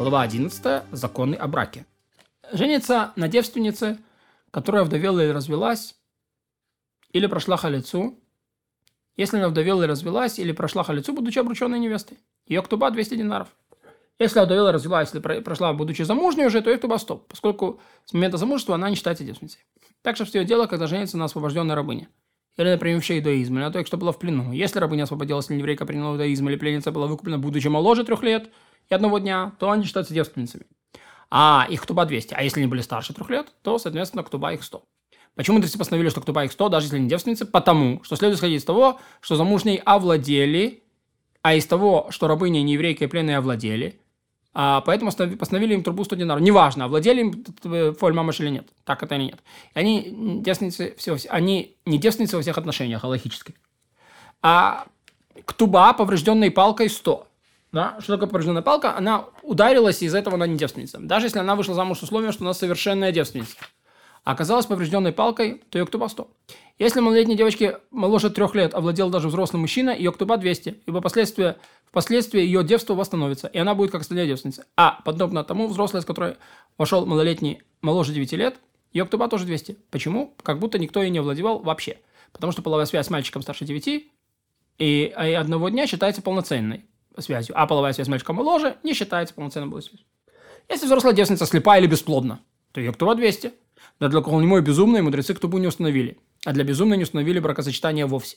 Глава 11. Законы о браке. Женится на девственнице, которая вдовела или развелась, или прошла халицу, если она вдовела и развелась, или прошла халицу, будучи обрученной невестой. Ее ктуба 200 динаров. Если она вдовела, развелась, или прошла, будучи замужней уже, то ее ктуба 100, поскольку с момента замужества она не считается девственницей. Также все дело, когда женится на освобожденной рабыне. Или, например, в иудаизм, или на той, кто была в плену. Если рабыня освободилась, или еврейка приняла иудаизм, или пленница была выкуплена, будучи моложе трех лет и одного дня, то они считаются девственницами. А их ктуба 200. А если они были старше трех лет, то, соответственно, ктуба их 100. Почему мудрецы постановили, что ктуба их 100, даже если они девственницы? Потому, что следует исходить из того, что замужней овладели, а из того, что рабыни, не еврейки и пленные овладели, а поэтому постановили им трубу 100 динаров. Неважно, овладели им фоль мамаш или нет. Так это или нет. И они девственницы, все, они не девственницы во всех отношениях, логически. А ктуба, поврежденной палкой, 100. Да? Что такое поврежденная палка? Она ударилась, и из-за этого она не девственница. Даже если она вышла замуж с условием, что она совершенная девственница. А оказалась поврежденной палкой, то ее ктуба 100. Если малолетней девочке моложе трех лет овладел даже взрослый мужчина, ее ктуба 200, ибо последствия, впоследствии ее девство восстановится, и она будет как остальная девственница. А, подобно тому, взрослая, с которой вошел малолетний моложе 9 лет, ее ктуба тоже 200. Почему? Как будто никто ей не овладевал вообще. Потому что половая связь с мальчиком старше 9 и, и одного дня считается полноценной связью, а половая связь с мальчиком моложе не считается полноценной половой связью. Если взрослая девственница слепая или бесплодна, то ее ктуба 200. Да для глухонемой безумной мудрецы ктубу не установили, а для безумной не установили бракосочетание вовсе.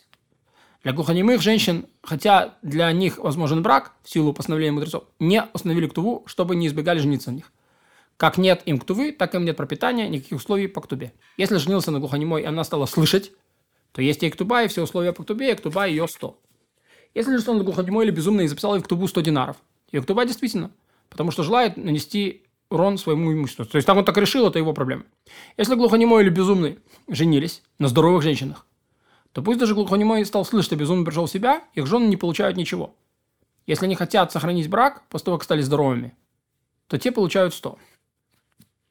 Для глухонемых женщин, хотя для них возможен брак в силу постановления мудрецов, не установили ктуву, чтобы не избегали жениться на них. Как нет им ктувы, так им нет пропитания, никаких условий по ктубе. Если женился на глухонемой, и она стала слышать, то есть ей ктуба, и все условия по ктубе, и ктуба ее 100. Если же он глухонемой или безумный и записал ей в ктубу 100 динаров, ее ктуба действительно, потому что желает нанести урон своему имуществу. То есть так он так решил, это его проблема. Если глухонемой или безумный женились на здоровых женщинах, то пусть даже глухонемой стал слышать, что безумный пришел в себя, их жены не получают ничего. Если они хотят сохранить брак после того, как стали здоровыми, то те получают 100.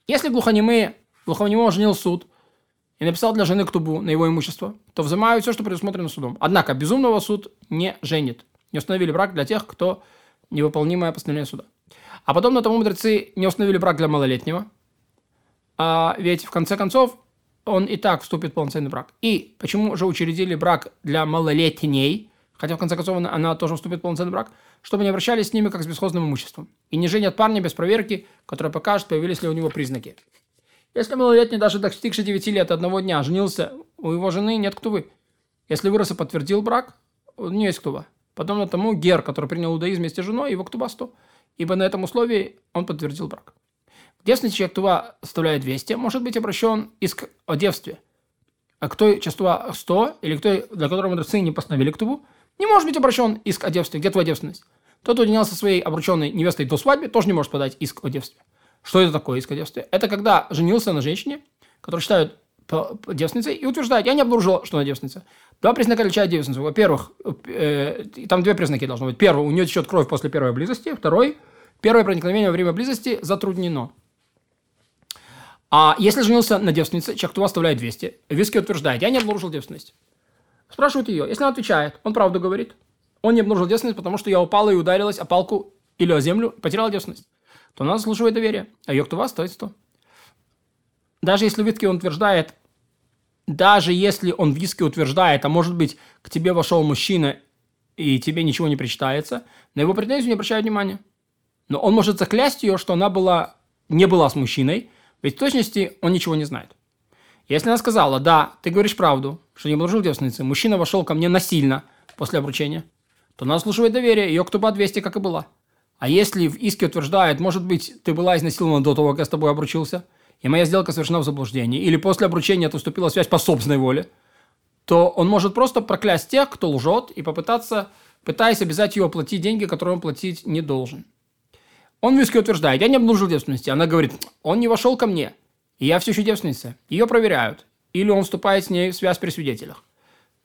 Если глухонемые, глухонемой женил суд и написал для жены ктубу на его имущество, то взимают все, что предусмотрено судом. Однако безумного суд не женит. Не установили брак для тех, кто невыполнимое постановление суда. А потом на тому мудрецы не установили брак для малолетнего. А ведь в конце концов он и так вступит в полноценный брак. И почему же учредили брак для малолетней, хотя в конце концов она, она тоже вступит в полноценный брак, чтобы не обращались с ними как с бесхозным имуществом. И не женят парня без проверки, которая покажет, появились ли у него признаки. Если малолетний, даже достигший 9 лет одного дня, женился, у его жены нет ктувы. Если вырос и подтвердил брак, у нее есть ктува. Подобно тому гер, который принял иудаизм вместе с женой, его ктува 100 ибо на этом условии он подтвердил брак. Девственный человек Тува составляет 200, может быть обращен иск о девстве. А кто чувства 100, или кто, для которого мудрецы не постановили Ктуву, не может быть обращен иск о девстве. Где твоя девственность? Тот, кто уединялся своей обрученной невестой до свадьбы, тоже не может подать иск о девстве. Что это такое иск о девстве? Это когда женился на женщине, которую считают девственницей, и утверждает, я не обнаружил, что она девственница. Два признака отличают девственницу. Во-первых, э, там две признаки должно быть. Первый, у нее течет кровь после первой близости. Второй, первое проникновение во время близости затруднено. А если женился на девственнице, человек туда оставляет 200. Виски утверждает, я не обнаружил девственность. Спрашивают ее. Если она отвечает, он правду говорит. Он не обнаружил девственность, потому что я упала и ударилась о палку или о землю, потеряла девственность. То она заслуживает доверия. А ее кто вас стоит 100. Даже если Витки он утверждает, даже если он в утверждает, а может быть, к тебе вошел мужчина, и тебе ничего не причитается, на его претензию не обращают внимания. Но он может заклясть ее, что она была, не была с мужчиной, ведь в точности он ничего не знает. Если она сказала, да, ты говоришь правду, что не обнаружил девственницы, мужчина вошел ко мне насильно после обручения, то она слушает доверие, ее кто бы 200, как и была. А если в иске утверждает, может быть, ты была изнасилована до того, как я с тобой обручился – и моя сделка совершена в заблуждении, или после обручения отступила связь по собственной воле, то он может просто проклясть тех, кто лжет, и попытаться, пытаясь обязать его платить деньги, которые он платить не должен. Он в иске утверждает, я не обнаружил девственности. Она говорит, он не вошел ко мне, и я все еще девственница. Ее проверяют. Или он вступает с ней в связь при свидетелях.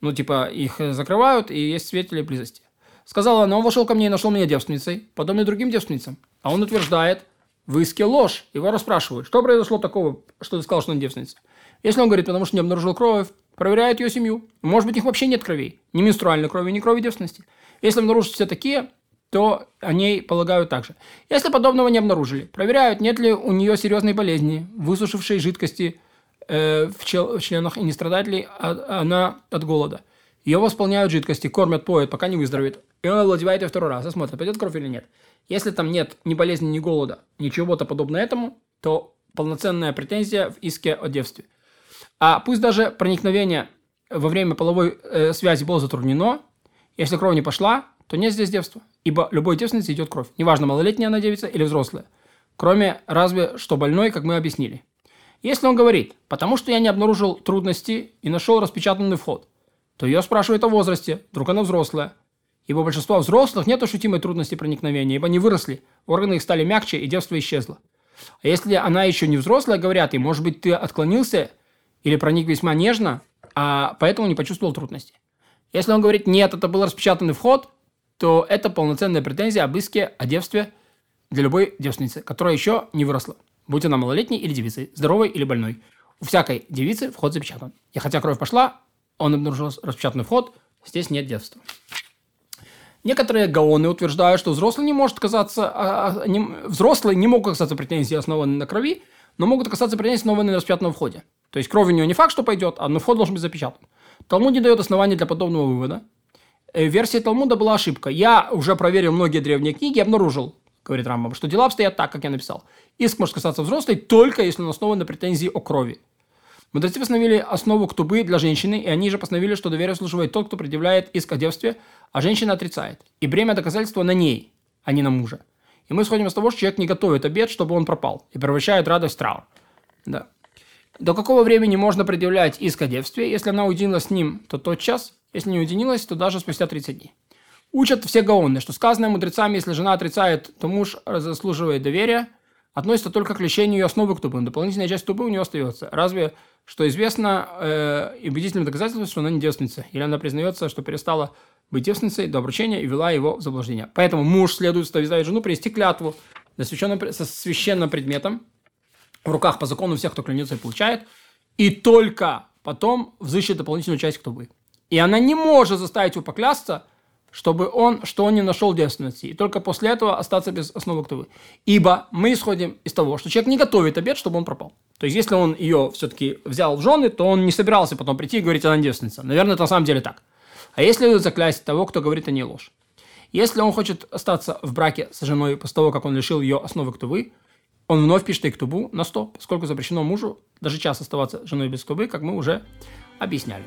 Ну, типа, их закрывают, и есть свидетели близости. Сказала она, он вошел ко мне и нашел меня девственницей, подобной другим девственницам. А он утверждает, в иске ложь. Его расспрашивают, что произошло такого, что ты сказал, что он девственница. Если он говорит, потому что не обнаружил кровь, проверяют ее семью. Может быть, у них вообще нет кровей. Ни менструальной крови, ни крови девственности. Если обнаружат все такие, то о ней полагают также. Если подобного не обнаружили, проверяют, нет ли у нее серьезной болезни, высушившей жидкости э, в, чел- в членах и не страдает ли а- она от голода. Ее восполняют жидкости, кормят, поют, пока не выздоровеет. И он овладевает ее второй раз и пойдет кровь или нет. Если там нет ни болезни, ни голода, ничего-то подобного этому, то полноценная претензия в иске о девстве. А пусть даже проникновение во время половой э, связи было затруднено, если кровь не пошла, то нет здесь девства, ибо любой девственнице идет кровь. Неважно, малолетняя она девица или взрослая. Кроме разве что больной, как мы объяснили. Если он говорит, потому что я не обнаружил трудности и нашел распечатанный вход, то ее спрашивают о возрасте, вдруг она взрослая. Ибо большинство взрослых нет ощутимой трудности проникновения, ибо они выросли, органы их стали мягче, и девство исчезло. А если она еще не взрослая, говорят ей, может быть, ты отклонился или проник весьма нежно, а поэтому не почувствовал трудности. Если он говорит, нет, это был распечатанный вход, то это полноценная претензия об иске о девстве для любой девственницы, которая еще не выросла. Будь она малолетней или девицей, здоровой или больной. У всякой девицы вход запечатан. И хотя кровь пошла, он обнаружил распечатанный вход, здесь нет девства. Некоторые гаоны утверждают, что взрослый не может казаться, а, а, не, взрослые не могут касаться претензий, основанные на крови, но могут касаться претензий, основанные на распечатанном входе. То есть кровь у него не факт, что пойдет, а но вход должен быть запечатан. Талмуд не дает оснований для подобного вывода. Э, в версии Талмуда была ошибка. Я уже проверил многие древние книги и обнаружил, говорит Рамбам, что дела обстоят так, как я написал. Иск может касаться взрослой только если он основан на претензии о крови. Мудрецы постановили основу ктубы для женщины, и они же постановили, что доверие служивает тот, кто предъявляет иск о девстве, а женщина отрицает. И бремя доказательства на ней, а не на мужа. И мы исходим из того, что человек не готовит обед, чтобы он пропал, и превращает радость в траур. Да. До какого времени можно предъявлять иск о девстве? Если она уединилась с ним, то тот час. Если не уединилась, то даже спустя 30 дней. Учат все гаоны, что сказанное мудрецами, если жена отрицает, то муж заслуживает доверия, относится только к лечению ее основы к тубы. Дополнительная часть тубы у нее остается. Разве что известно э, убедительным доказательством, что она не девственница. Или она признается, что перестала быть девственницей до обручения и вела его в заблуждение. Поэтому муж следует заставить жену привести клятву со священным предметом в руках по закону всех, кто клянется и получает, и только потом взыщет дополнительную часть кто бы. И она не может заставить его поклясться, чтобы он, что он не нашел девственности, и только после этого остаться без основы ктувы. Ибо мы исходим из того, что человек не готовит обед, чтобы он пропал. То есть, если он ее все-таки взял в жены, то он не собирался потом прийти и говорить, она девственница. Наверное, это на самом деле так. А если заклясть того, кто говорит о ней ложь? Если он хочет остаться в браке с женой после того, как он лишил ее основы ктувы, он вновь пишет и ктубу на 100, поскольку запрещено мужу даже час оставаться женой без ктубы, как мы уже объясняли.